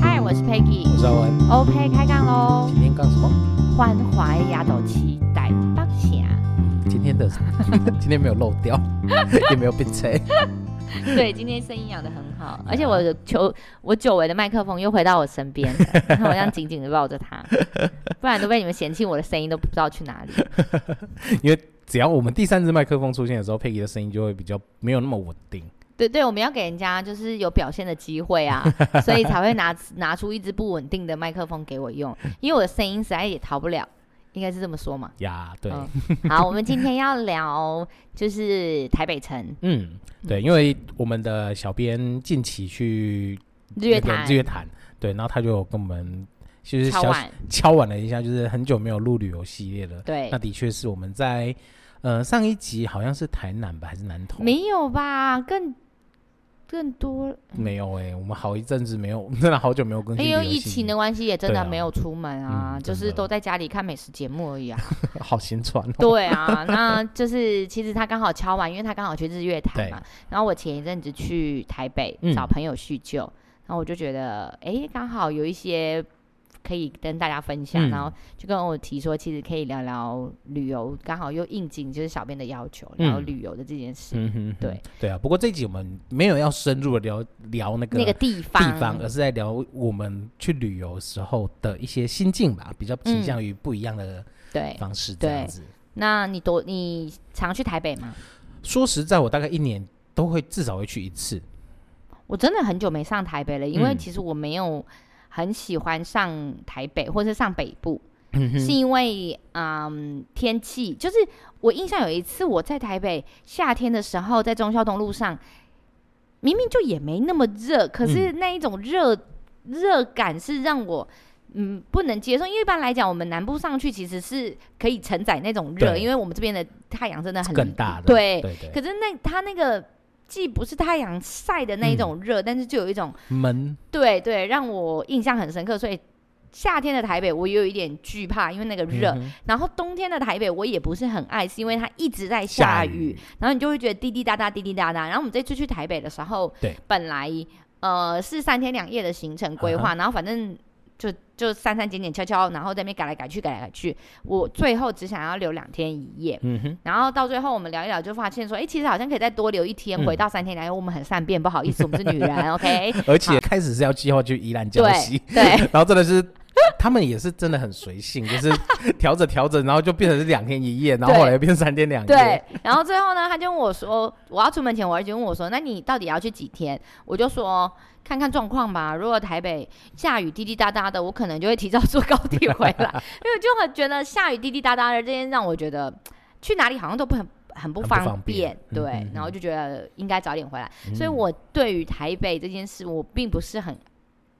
嗨，我是 Peggy，我是阿文。OK，开杠喽！今天干什么？欢怀亚斗期待八下。今天的 今天没有漏掉，也没有变车。对，今天声音养的很好，而且我的球，我久违的麦克风又回到我身边，然后我这样紧紧的抱着它，不然都被你们嫌弃我的声音都不知道去哪里。因为只要我们第三支麦克风出现的时候，Peggy 的声音就会比较没有那么稳定。对对，我们要给人家就是有表现的机会啊，所以才会拿拿出一支不稳定的麦克风给我用，因为我的声音实在也逃不了。应该是这么说嘛？呀，对、嗯。好，我们今天要聊就是台北城。嗯，对，因为我们的小编近期去日月潭，日月潭，对，然后他就跟我们就是敲碗敲碗了一下，就是很久没有录旅游系列了。对，那的确是我们在呃上一集好像是台南吧，还是南投？没有吧？更。更多没有哎、欸，我们好一阵子没有，真的好久没有更新。因为疫情的关系，也真的没有出门啊，啊嗯、就是都在家里看美食节目而已啊。好心酸哦。对啊，那就是其实他刚好敲完，因为他刚好去日月潭嘛。然后我前一阵子去台北找朋友叙旧，嗯、然后我就觉得，哎、欸，刚好有一些。可以跟大家分享，嗯、然后就跟我提说，其实可以聊聊旅游，刚好又应景，就是小编的要求，聊旅游的这件事。嗯哼，对对啊。不过这一集我们没有要深入的聊聊那个那个地方地方，而是在聊我们去旅游时候的一些心境吧，比较倾向于不一样的对方式这样子。那你多你常去台北吗？说实在，我大概一年都会至少会去一次。我真的很久没上台北了，因为其实我没有。很喜欢上台北或是上北部，嗯、是因为嗯天气，就是我印象有一次我在台北夏天的时候，在中孝东路上，明明就也没那么热，可是那一种热热、嗯、感是让我嗯不能接受。因为一般来讲，我们南部上去其实是可以承载那种热，因为我们这边的太阳真的很更大的，对，对对。可是那它那个。既不是太阳晒的那一种热，嗯，但是就有一种闷，对对，让我印象很深刻。所以夏天的台北我也有一点惧怕，因为那个热，嗯。然后冬天的台北我也不是很爱，是因为它一直在下雨，下雨，然后你就会觉得滴滴答答，滴滴答答。然后我们这次去台北的时候，对，本来呃是三天两夜的行程规划，然后反正。就就删删减减敲敲，然后在那边改来改去，改来改去。我最后只想要留两天一夜。嗯哼。然后到最后我们聊一聊，就发现说，哎、欸，其实好像可以再多留一天，嗯、回到三天两夜。我们很善变，不好意思，我们是女人，OK。而且开始是要计划去宜兰江西，对。然后真的是，他们也是真的很随性，就是 调着调着，然后就变成是两天一夜，然后后来又变三天两夜。对。然后最后呢，他就问我说，我要出门前，我儿子问我说，那你到底要去几天？我就说。看看状况吧。如果台北下雨滴滴答答的，我可能就会提早坐高铁回来，因为就很觉得下雨滴滴答答的这件让我觉得去哪里好像都不很很不方便。对、嗯，然后就觉得应该早点回来。嗯、所以我对于台北这件事，我并不是很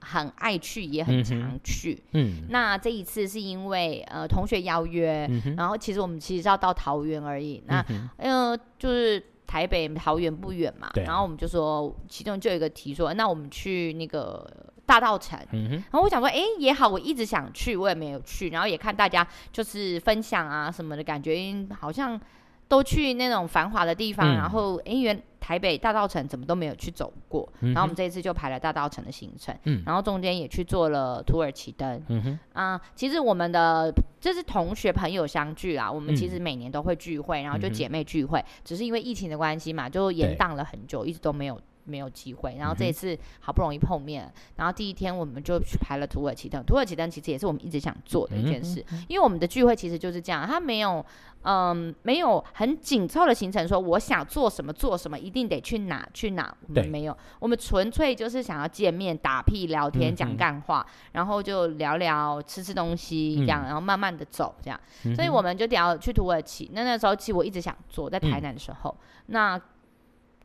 很爱去，也很常去。嗯，那这一次是因为呃同学邀约、嗯，然后其实我们其实是要到桃园而已。那呃就是。台北桃园不远嘛，然后我们就说，其中就有一个提说，那我们去那个大道城。嗯哼，然后我想说，哎，也好，我一直想去，我也没有去，然后也看大家就是分享啊什么的感觉，好像都去那种繁华的地方，嗯、然后哎原。台北大稻城怎么都没有去走过，嗯、然后我们这一次就排了大稻城的行程，嗯、然后中间也去做了土耳其灯。嗯啊，其实我们的这是同学朋友相聚啦，我们其实每年都会聚会，嗯、然后就姐妹聚会，只是因为疫情的关系嘛，就延宕了很久，一直都没有。没有机会，然后这一次好不容易碰面，嗯，然后第一天我们就去排了土耳其灯。土耳其灯其实也是我们一直想做的一件事，因为我们的聚会其实就是这样，它没有，嗯，没有很紧凑的行程，说我想做什么做什么，一定得去哪去哪。我们没有，我们纯粹就是想要见面、打屁、聊天、讲干话，嗯，然后就聊聊、吃吃东西这样，嗯，然后慢慢的走这样，嗯。所以我们就聊去土耳其。那那时候其实我一直想做，在台南的时候，嗯，那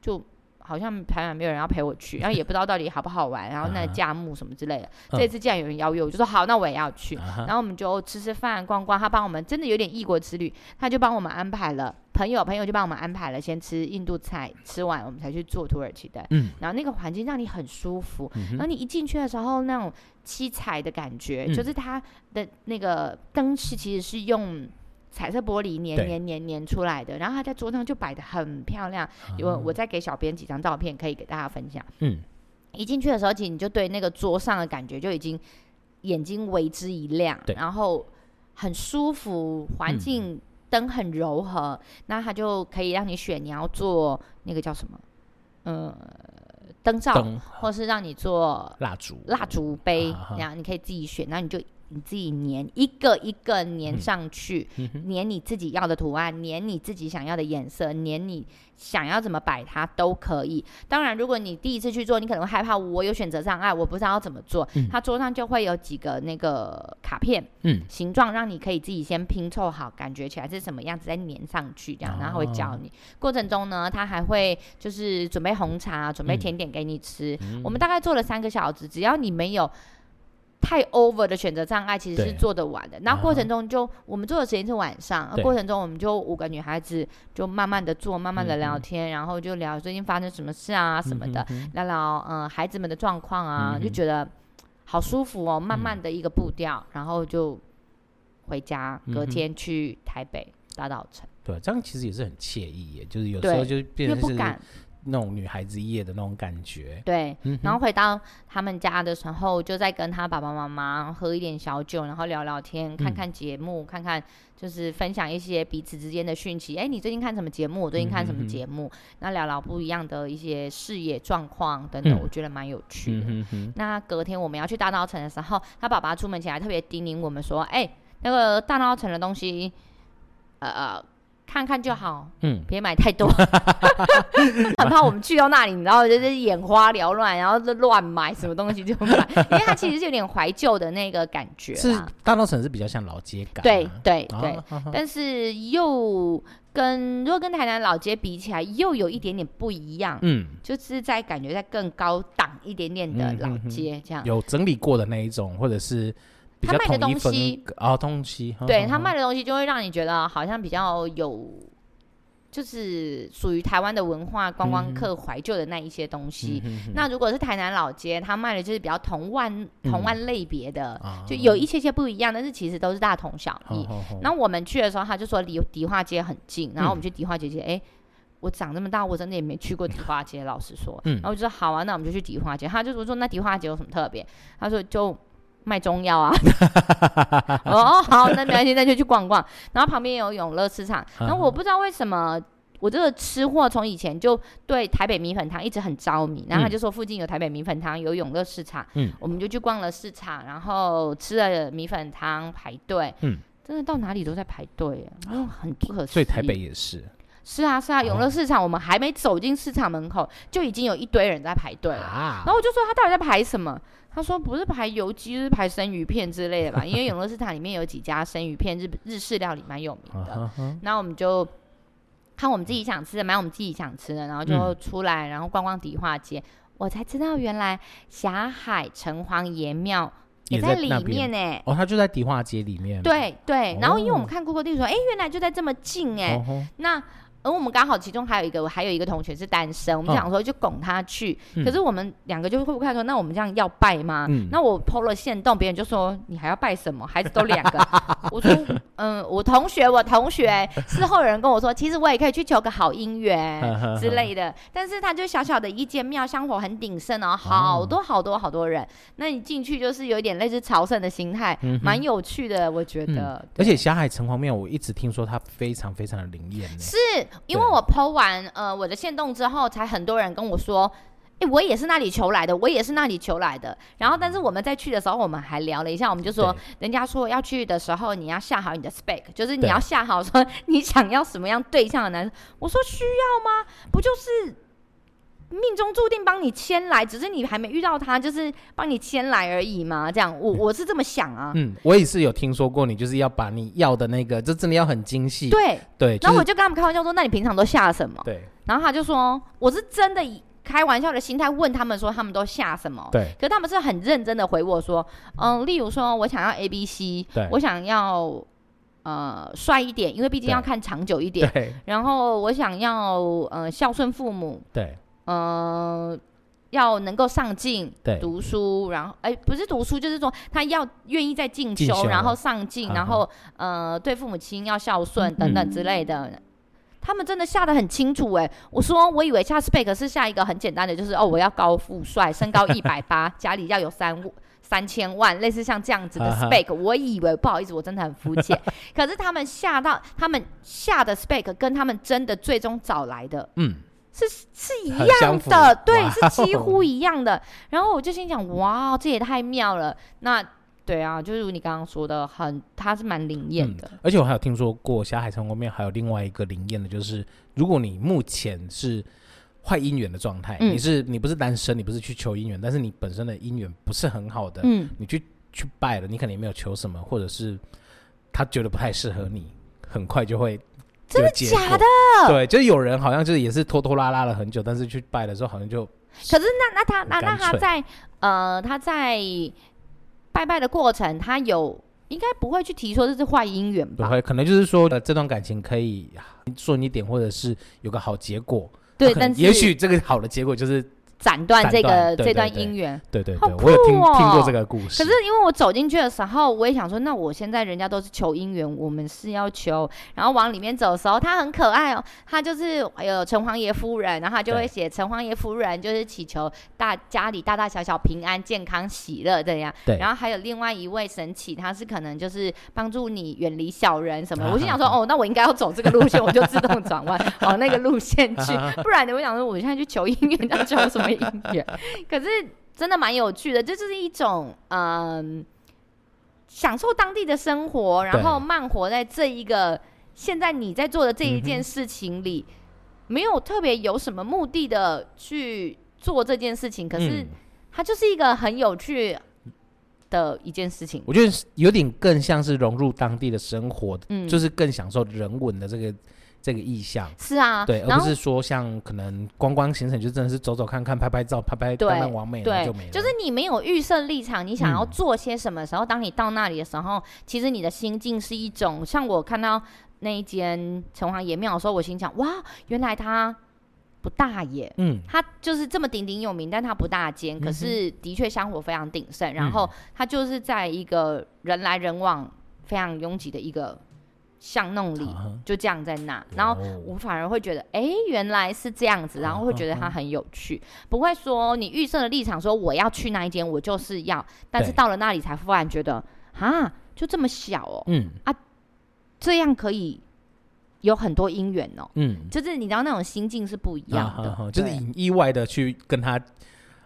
就。好像台湾没有人要陪我去，然后也不知道到底好不好玩，然后那个价目什么之类的。Uh. 这次既然有人邀约，我就说好，那我也要去。Uh. 然后我们就吃吃饭、逛逛。他帮我们真的有点异国之旅，他就帮我们安排了朋友，朋友就帮我们安排了先吃印度菜，吃完我们才去做土耳其的。嗯，然后那个环境让你很舒服，嗯、然后你一进去的时候那种七彩的感觉，嗯、就是它的那个灯饰其实是用。彩色玻璃粘粘粘粘出来的，然后它在桌上就摆的很漂亮。因为我再给小编几张照片，可以给大家分享。嗯，一进去的时候，其实你就对那个桌上的感觉就已经眼睛为之一亮，然后很舒服，环境灯很柔和，嗯、那它就可以让你选你要做那个叫什么，呃，灯罩，或是让你做蜡烛蜡烛杯，这样你可以自己选，那你就。你自己粘一个一个粘上去，嗯、粘你自己要的图案，粘你自己想要的颜色，粘你想要怎么摆它都可以。当然，如果你第一次去做，你可能会害怕，我有选择障碍，我不知道要怎么做。嗯、它桌上就会有几个那个卡片，嗯，形状让你可以自己先拼凑好，感觉起来是什么样子再粘上去，这样，然后会教你。哦、过程中呢，他还会就是准备红茶，准备甜点给你吃。嗯、我们大概做了三个小时，只要你没有。太 over 的选择障碍其实是做得完的。那过程中就我们做的时间是晚上，过程中我们就五个女孩子就慢慢的做，慢慢的聊天，然后就聊最近发生什么事啊什么的，聊聊嗯孩子们的状况啊，就觉得好舒服哦。慢慢的一个步调，然后就回家，隔天去台北大稻埕。对，这样其实也是很惬意耶，就是有时候就变成是。那种女孩子夜的那种感觉，对。然后回到他们家的时候，就在跟他爸爸妈妈喝一点小酒，然后聊聊天，看看节目，看看就是分享一些彼此之间的讯息。哎，你最近看什么节目？我最近看什么节目？那聊聊不一样的一些视野状况等等，我觉得蛮有趣的。那隔天我们要去大稻城的时候，他爸爸出门前还特别叮咛我们说：“哎，那个大稻城的东西，呃呃。”看看就好，嗯，别买太多，很怕我们去到那里，你知道，就是眼花缭乱，然后就乱买什么东西就买，因为它其实是有点怀旧的那个感觉。是大稻城是比较像老街感，对对对，但是又跟如果跟台南老街比起来，又有一点点不一样，嗯，就是在感觉在更高档一点点的老街这样，有整理过的那一种，或者是。他卖的东西啊，东西，对他卖的东西就会让你觉得好像比较有，就是属于台湾的文化观光客怀旧的那一些东西。那如果是台南老街，他卖的就是比较同万同万类别的，就有一些些不一样，但是其实都是大同小异。然后我们去的时候，他就说离迪化街很近，然后我们去迪化街街，哎，我长这么大，我真的也没去过迪化街，老实说。然后我就说好啊，那我们就去迪化街。他就说那迪化街有什么特别？他说就。卖中药啊！哦，好，那没关系，那就去逛逛。然后旁边有永乐市场。然后我不知道为什么，我这个吃货从以前就对台北米粉汤一直很着迷。然后他就说附近有台北米粉汤，有永乐市场。嗯，我们就去逛了市场，然后吃了米粉汤，排队。嗯，真的到哪里都在排队，嗯，很不可思议。所以台北也是。是啊，是啊，永乐市场，我们还没走进市场门口，就已经有一堆人在排队了。然后我就说他到底在排什么？他说不是排油鸡，就是排生鱼片之类的吧。因为永乐市场里面有几家生鱼片日日式料理蛮有名的。然后我们就看我们自己想吃的，买我们自己想吃的，然后就出来，然后逛逛迪化街。我才知道原来霞海城隍爷庙也在里面呢。哦，他就在迪化街里面。对对。然后因为我们看 Google 地图说，哎，原来就在这么近哎。那而我们刚好其中还有一个，还有一个同学是单身，我们想说就拱他去。哦、可是我们两个就会不看说，那我们这样要拜吗？嗯、那我 PO 了限动，别人就说你还要拜什么？孩子都两个。我说嗯，我同学，我同学。事后有人跟我说，其实我也可以去求个好姻缘 之类的。但是他就小小的一间庙，香火很鼎盛哦，好多好多好多人。哦、那你进去就是有一点类似朝圣的心态，蛮、嗯、有趣的，我觉得。嗯、而且霞海城隍庙，我一直听说它非常非常的灵验。是。因为我 PO 完呃我的线动之后，才很多人跟我说，哎、欸，我也是那里求来的，我也是那里求来的。然后，但是我们在去的时候，我们还聊了一下，我们就说，人家说要去的时候，你要下好你的 spec，就是你要下好说 你想要什么样对象的男生。我说需要吗？不就是。命中注定帮你牵来，只是你还没遇到他，就是帮你牵来而已嘛。这样，我我是这么想啊。嗯，我也是有听说过，你就是要把你要的那个，就真的要很精细。对对。然后我就跟他们开玩笑说：“那你平常都下什么？”对。然后他就说：“我是真的以开玩笑的心态问他们说，他们都下什么？”对。可是他们是很认真的回我说：“嗯，例如说我想要 A B C，对，我想要呃帅一点，因为毕竟要看长久一点。对。然后我想要呃孝顺父母。对。嗯、呃，要能够上进，对，读书，然后哎，不是读书，就是说他要愿意在进修，然后上进，然后呃，对父母亲要孝顺等等之类的。他们真的下得很清楚哎，我说我以为下 spec 是下一个很简单的，就是哦，我要高富帅，身高 一百八，家里要有三三千万，类似像这样子的 spec。我以为不好意思，我真的很肤浅。可是他们下到他们下的 spec 跟他们真的最终找来的，嗯。是是一样的，对，是几 乎一样的。然后我就心想，哇，这也太妙了。那对啊，就是如你刚刚说的，很，它是蛮灵验的、嗯。而且我还有听说过，霞海城隍庙还有另外一个灵验的，就是如果你目前是坏姻缘的状态，嗯、你是你不是单身，你不是去求姻缘，但是你本身的姻缘不是很好的，嗯，你去去拜了，你可能也没有求什么，或者是他觉得不太适合你，很快就会。真的假的？对，就是有人好像就是也是拖拖拉拉了很久，但是去拜的时候好像就。可是那那他那那他在呃他在拜拜的过程，他有应该不会去提说这是坏姻缘吧？不会，可能就是说呃这段感情可以顺一点，或者是有个好结果。对，但是也许这个好的结果就是。斩断这个这段姻缘，对对对，我有听听过这个故事。可是因为我走进去的时候，我也想说，那我现在人家都是求姻缘，我们是要求。然后往里面走的时候，他很可爱哦，他就是有城隍爷夫人，然后他就会写城隍爷夫人就是祈求大家里大大小小平安、健康、喜乐这样。对。然后还有另外一位神祇，他是可能就是帮助你远离小人什么。我心想说，哦，那我应该要走这个路线，我就自动转弯往那个路线去。不然呢，我想说，我现在去求姻缘，要求什么？音乐，可是真的蛮有趣的，这就是一种嗯，享受当地的生活，然后慢活在这一个现在你在做的这一件事情里，没有特别有什么目的的去做这件事情，可是它就是一个很有趣的一件事情。我觉得有点更像是融入当地的生活，嗯，就是更享受人文的这个。这个意向是啊，对，而不是说像可能观光行程就真的是走走看看、拍拍照、拍拍当当完美就没了。就是你没有预设立场，你想要做些什么时候，嗯、当你到那里的时候，其实你的心境是一种。像我看到那一间城隍爷庙的时候，我心想：哇，原来它不大耶。嗯，它就是这么鼎鼎有名，但它不大间，可是的确香火非常鼎盛。嗯、然后它就是在一个人来人往、非常拥挤的一个。巷弄里就这样在那，然后我反而会觉得，哎，原来是这样子，然后会觉得它很有趣，不会说你预设的立场说我要去那一间，我就是要，但是到了那里才忽然觉得，啊，就这么小哦，嗯。啊，这样可以有很多姻缘哦，嗯，就是你知道那种心境是不一样的，就是以意外的去跟他，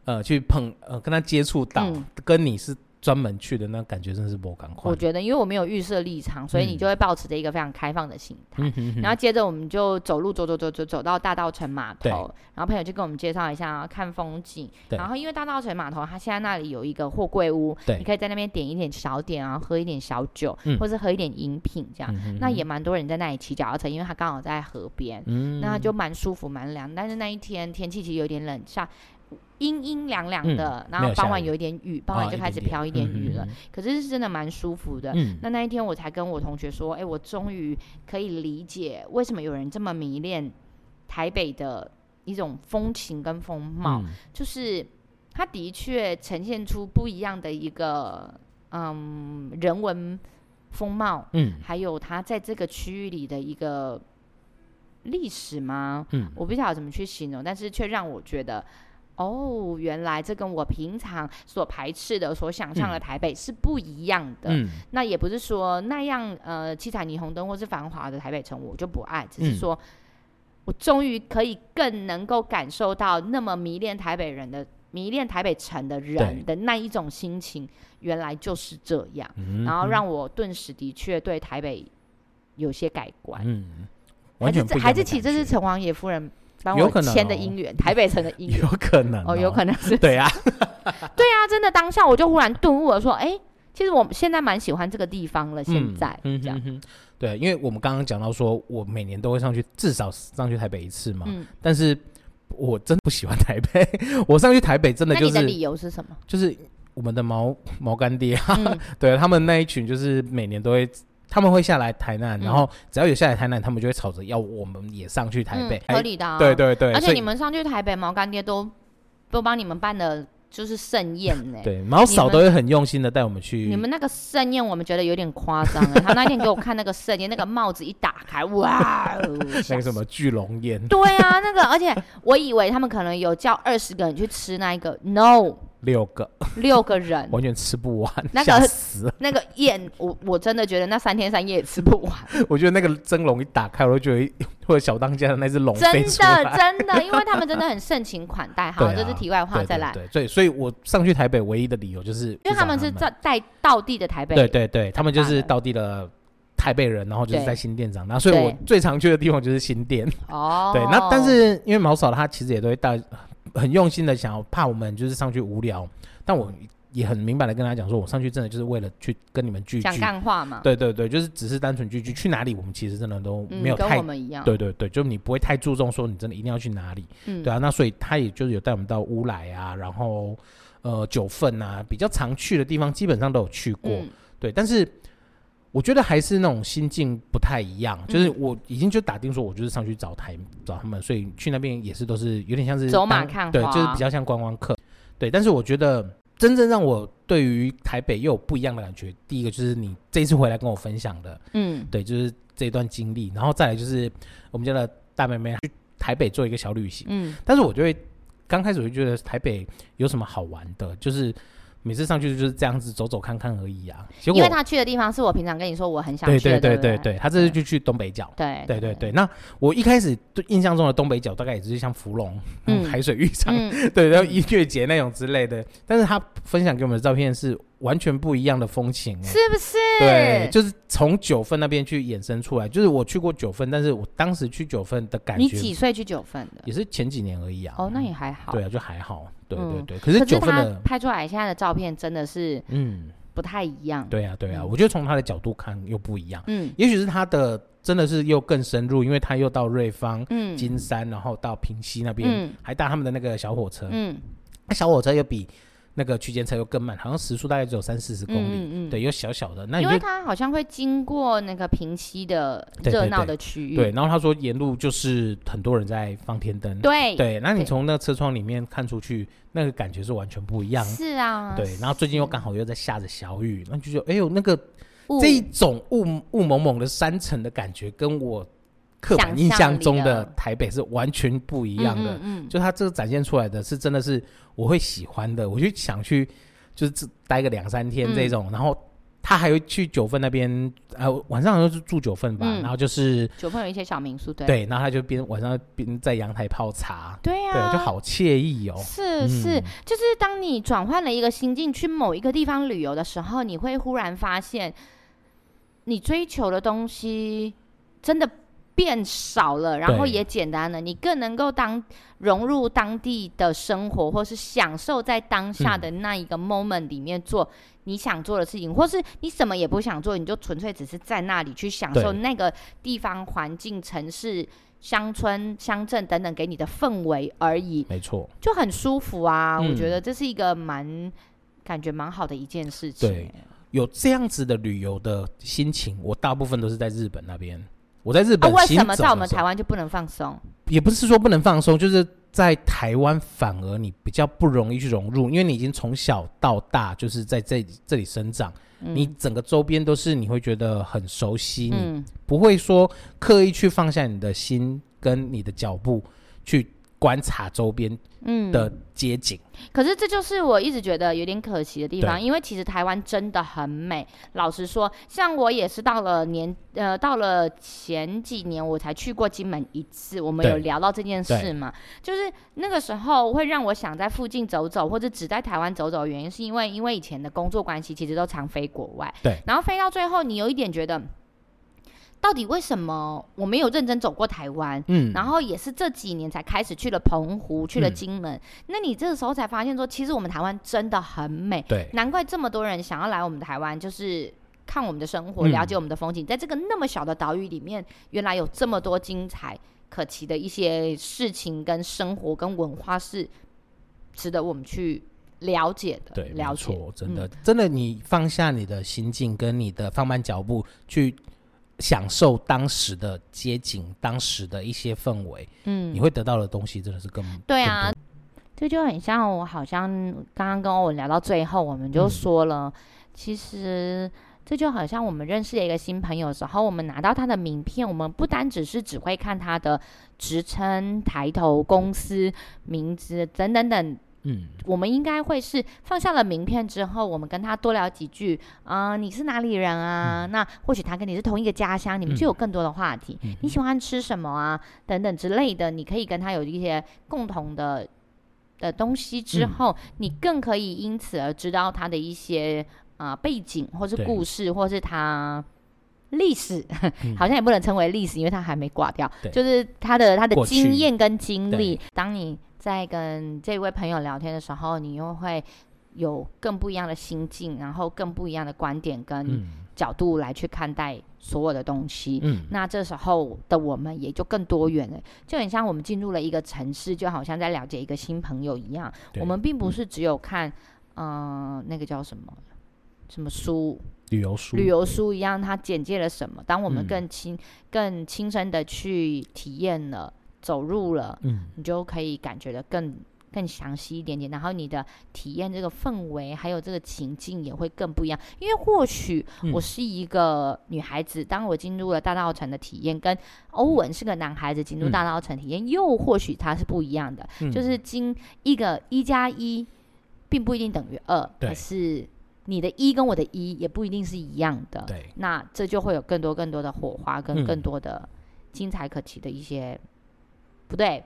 呃，去碰，呃，跟他接触到，跟你是。专门去的那感觉真的是不赶快。我觉得，因为我没有预设立场，所以你就会保持着一个非常开放的心态。嗯、然后接着我们就走路走走走走走到大稻城码头，然后朋友就跟我们介绍一下看风景。然后因为大稻城码头，它现在那里有一个货柜屋，你可以在那边点一点小点啊，喝一点小酒，嗯、或是喝一点饮品这样。嗯、那也蛮多人在那里骑脚踏车，因为它刚好在河边，嗯、那就蛮舒服蛮凉。但是那一天天气其实有点冷，下。阴阴凉凉的，嗯、然后傍晚有一点雨，傍晚就开始飘一点雨了。可是是真的蛮舒服的。嗯、那那一天我才跟我同学说，哎、欸，我终于可以理解为什么有人这么迷恋台北的一种风情跟风貌，嗯、就是它的确呈现出不一样的一个嗯人文风貌，嗯，还有它在这个区域里的一个历史吗？嗯，我不晓得怎么去形容，但是却让我觉得。哦，原来这跟我平常所排斥的、所想象的台北是不一样的。嗯，那也不是说那样呃七彩霓虹灯或是繁华的台北城我就不爱，只是说、嗯、我终于可以更能够感受到那么迷恋台北人的迷恋台北城的人的那一种心情，原来就是这样。嗯、然后让我顿时的确对台北有些改观。嗯，还是还是其实这是城隍爷夫人。有可能签的姻缘，台北城的姻缘，有可能哦，有可能是，对啊，对啊，真的当下我就忽然顿悟了，说，哎，其实我现在蛮喜欢这个地方了。现在，嗯哼，对，因为我们刚刚讲到说，我每年都会上去，至少上去台北一次嘛。但是我真的不喜欢台北，我上去台北真的就是，你的理由是什么？就是我们的毛毛干爹，对他们那一群，就是每年都会。他们会下来台南，然后只要有下来台南，他们就会吵着要我们也上去台北，合理的。啊对对对，而且你们上去台北，毛干爹都都帮你们办的。就是盛宴呢，对，毛嫂都会很用心的带我们去。你们那个盛宴，我们觉得有点夸张。他那天给我看那个盛宴，那个帽子一打开，哇，那个什么巨龙宴。对啊，那个，而且我以为他们可能有叫二十个人去吃那一个，no。六个，六个人完全吃不完，那个那个宴，我我真的觉得那三天三夜也吃不完。我觉得那个蒸笼一打开，我都觉得或者 小当家的那只龙真的真的，因为他们真的很盛情款待。好，啊、这是题外话，再来。对，对，对，所以，我上去台北唯一的理由就是，因为他们是在在道地的台北。对对对，他们就是道地的台北人，然后就是在新店长大，所以我最常去的地方就是新店。哦，对，那但是因为毛嫂她其实也都会带。很用心的想要怕我们就是上去无聊，但我也很明白的跟他讲说，我上去真的就是为了去跟你们聚聚讲干话嘛。对对对，就是只是单纯聚聚，去哪里我们其实真的都没有太、嗯、跟我们一样。对对对，就你不会太注重说你真的一定要去哪里。嗯，对啊，那所以他也就是有带我们到乌来啊，然后呃九份啊，比较常去的地方基本上都有去过。嗯、对，但是。我觉得还是那种心境不太一样，就是我已经就打定说，我就是上去找台找他们，所以去那边也是都是有点像是走马看花，对，就是比较像观光客，对。但是我觉得真正让我对于台北又有不一样的感觉，第一个就是你这一次回来跟我分享的，嗯，对，就是这一段经历，然后再来就是我们家的大妹妹去台北做一个小旅行，嗯，但是我就会刚开始我就觉得台北有什么好玩的，就是。每次上去就是这样子走走看看而已啊，结果因为他去的地方是我平常跟你说我很想去的，对对对对对，他这次就去东北角，对对对对。那我一开始对印象中的东北角大概也是像芙蓉、嗯、海水浴场，嗯、对，然后音乐节那种之类的，但是他分享给我们的照片是。完全不一样的风情，是不是？对，就是从九份那边去衍生出来。就是我去过九份，但是我当时去九份的感觉，你几岁去九份的？也是前几年而已啊。哦，那也还好。对啊，就还好。对对对。可是九份的拍出来现在的照片真的是，嗯，不太一样。对啊，对啊。我觉得从他的角度看又不一样。嗯，也许是他的真的是又更深入，因为他又到瑞芳、嗯，金山，然后到平西那边，还搭他们的那个小火车。嗯，那小火车又比。那个区间车又更慢，好像时速大概只有三四十公里，嗯嗯、对，又小小的。那因为它好像会经过那个平溪的热闹的区域，对，然后他说沿路就是很多人在放天灯，对对。那你从那个车窗里面看出去，那个感觉是完全不一样。是啊，对。然后最近又刚好又在下着小雨，那就觉得哎呦，那个这一种雾雾蒙蒙的山城的感觉，跟我。刻板印象中的台北是完全不一样的，嗯，嗯，嗯，就他这个展现出来的是真的是我会喜欢的，我就想去就是待个两三天这种，嗯、然后他还会去九份那边，呃，晚上好像是住九份吧，嗯、然后就是九份有一些小民宿，对，对，然后他就边晚上边在阳台泡茶，对呀、啊，对，就好惬意哦，是是，嗯、就是当你转换了一个心境去某一个地方旅游的时候，你会忽然发现你追求的东西真的。变少了，然后也简单了，你更能够当融入当地的生活，或是享受在当下的那一个 moment 里面做你想做的事情，嗯、或是你什么也不想做，你就纯粹只是在那里去享受那个地方环境、城市、乡村、乡镇等等给你的氛围而已。没错，就很舒服啊！嗯、我觉得这是一个蛮感觉蛮好的一件事情。对，有这样子的旅游的心情，我大部分都是在日本那边。我在日本，为什么在我们台湾就不能放松？也不是说不能放松，就是在台湾反而你比较不容易去融入，因为你已经从小到大就是在这这里生长，嗯、你整个周边都是你会觉得很熟悉，嗯、你不会说刻意去放下你的心跟你的脚步去观察周边的街景。嗯可是这就是我一直觉得有点可惜的地方，因为其实台湾真的很美。老实说，像我也是到了年呃，到了前几年我才去过金门一次。我们有聊到这件事嘛？就是那个时候会让我想在附近走走，或者只在台湾走走的原因，是因为因为以前的工作关系，其实都常飞国外。对，然后飞到最后，你有一点觉得。到底为什么我没有认真走过台湾？嗯，然后也是这几年才开始去了澎湖，去了金门。嗯、那你这个时候才发现说，其实我们台湾真的很美。对，难怪这么多人想要来我们台湾，就是看我们的生活，了解我们的风景。嗯、在这个那么小的岛屿里面，原来有这么多精彩可期的一些事情、跟生活、跟文化是值得我们去了解的。对，了解，真的，嗯、真的，你放下你的心境，跟你的放慢脚步去。享受当时的街景，当时的一些氛围，嗯，你会得到的东西真的是更对啊。这就很像我好像刚刚跟欧文聊到最后，我们就说了，嗯、其实这就好像我们认识了一个新朋友的时候，我们拿到他的名片，我们不单只是只会看他的职称、抬头、公司名字等等等。嗯，我们应该会是放下了名片之后，我们跟他多聊几句啊、呃，你是哪里人啊？嗯、那或许他跟你是同一个家乡，你们就有更多的话题。嗯、你喜欢吃什么啊？等等之类的，你可以跟他有一些共同的的东西之后，嗯、你更可以因此而知道他的一些啊、呃、背景，或是故事，或是他历史，嗯、好像也不能称为历史，因为他还没挂掉，就是他的他的经验跟经历。当你在跟这位朋友聊天的时候，你又会有更不一样的心境，然后更不一样的观点跟角度来去看待所有的东西。嗯，那这时候的我们也就更多元了，就很像我们进入了一个城市，就好像在了解一个新朋友一样。我们并不是只有看，嗯、呃，那个叫什么什么书，旅游书，旅游书一样，它简介了什么？当我们更亲、嗯、更亲身的去体验了。走入了，嗯，你就可以感觉的更更详细一点点，然后你的体验这个氛围还有这个情境也会更不一样。因为或许我是一个女孩子，嗯、当我进入了大稻城的体验，跟欧文是个男孩子进入大稻城体验，嗯、又或许它是不一样的。嗯、就是经一个一加一，并不一定等于二，对可是你的一跟我的一也不一定是一样的。对，那这就会有更多更多的火花，跟更多的精彩可期的一些。不对，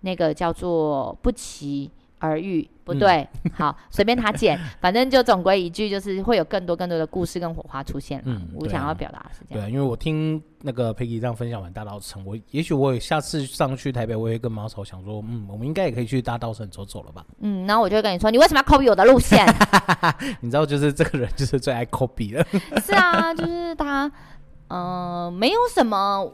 那个叫做不期而遇，不对，嗯、好，随便他剪，反正就总归一句，就是会有更多更多的故事跟火花出现。嗯，我想要表达是这样。对，因为我听那个 Peggy 这样分享完大稻城，我也许我下次上去台北，我也跟毛草想说，嗯，我们应该也可以去大稻城走走了吧？嗯，然后我就会跟你说，你为什么要 copy 我的路线？你知道，就是这个人就是最爱 copy 的。是啊，就是他，嗯、呃，没有什么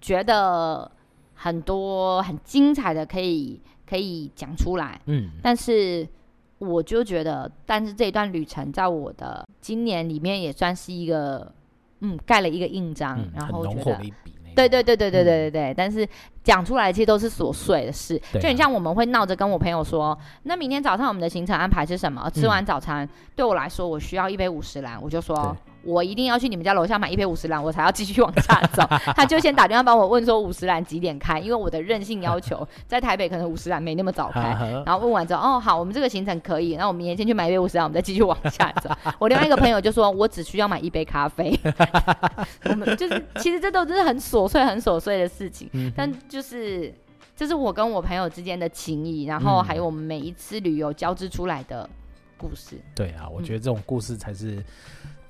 觉得。很多很精彩的可以可以讲出来，嗯，但是我就觉得，但是这一段旅程在我的今年里面也算是一个，嗯，盖了一个印章，嗯、然后觉得，对对对对对对对对，嗯、但是讲出来其实都是琐碎的事，啊、就很像我们会闹着跟我朋友说，那明天早上我们的行程安排是什么？吃完早餐，嗯、对我来说，我需要一杯五十岚，我就说。我一定要去你们家楼下买一杯五十岚，我才要继续往下走。他就先打电话帮我问说五十岚几点开，因为我的任性要求 在台北可能五十岚没那么早开。然后问完之后，哦好，我们这个行程可以，那我明天先去买一杯五十岚，我们再继续往下走。我另外一个朋友就说，我只需要买一杯咖啡。我们就是其实这都是很琐碎、很琐碎的事情，嗯、但就是这、就是我跟我朋友之间的情谊，然后还有我们每一次旅游交织出来的故事。对啊，我觉得这种故事才是。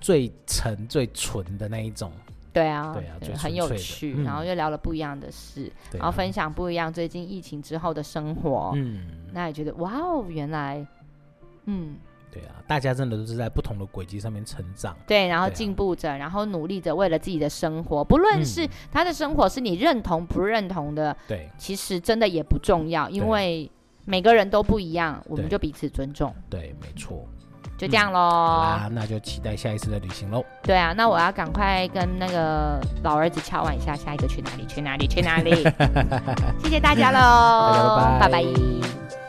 最沉、最纯的那一种，对啊，对啊，很有趣。嗯、然后又聊了不一样的事，啊、然后分享不一样最近疫情之后的生活。嗯，那也觉得哇哦，原来，嗯，对啊，大家真的都是在不同的轨迹上面成长，对，然后进步着，啊、然后努力着，为了自己的生活，不论是他的生活是你认同不认同的，对，其实真的也不重要，因为每个人都不一样，我们就彼此尊重。对，对，没错。就这样喽、嗯，好啦，那就期待下一次的旅行喽。对啊，那我要赶快跟那个老儿子敲完一下，下一个去哪里？去哪里？去哪里？谢谢大家喽，大家拜拜。拜拜。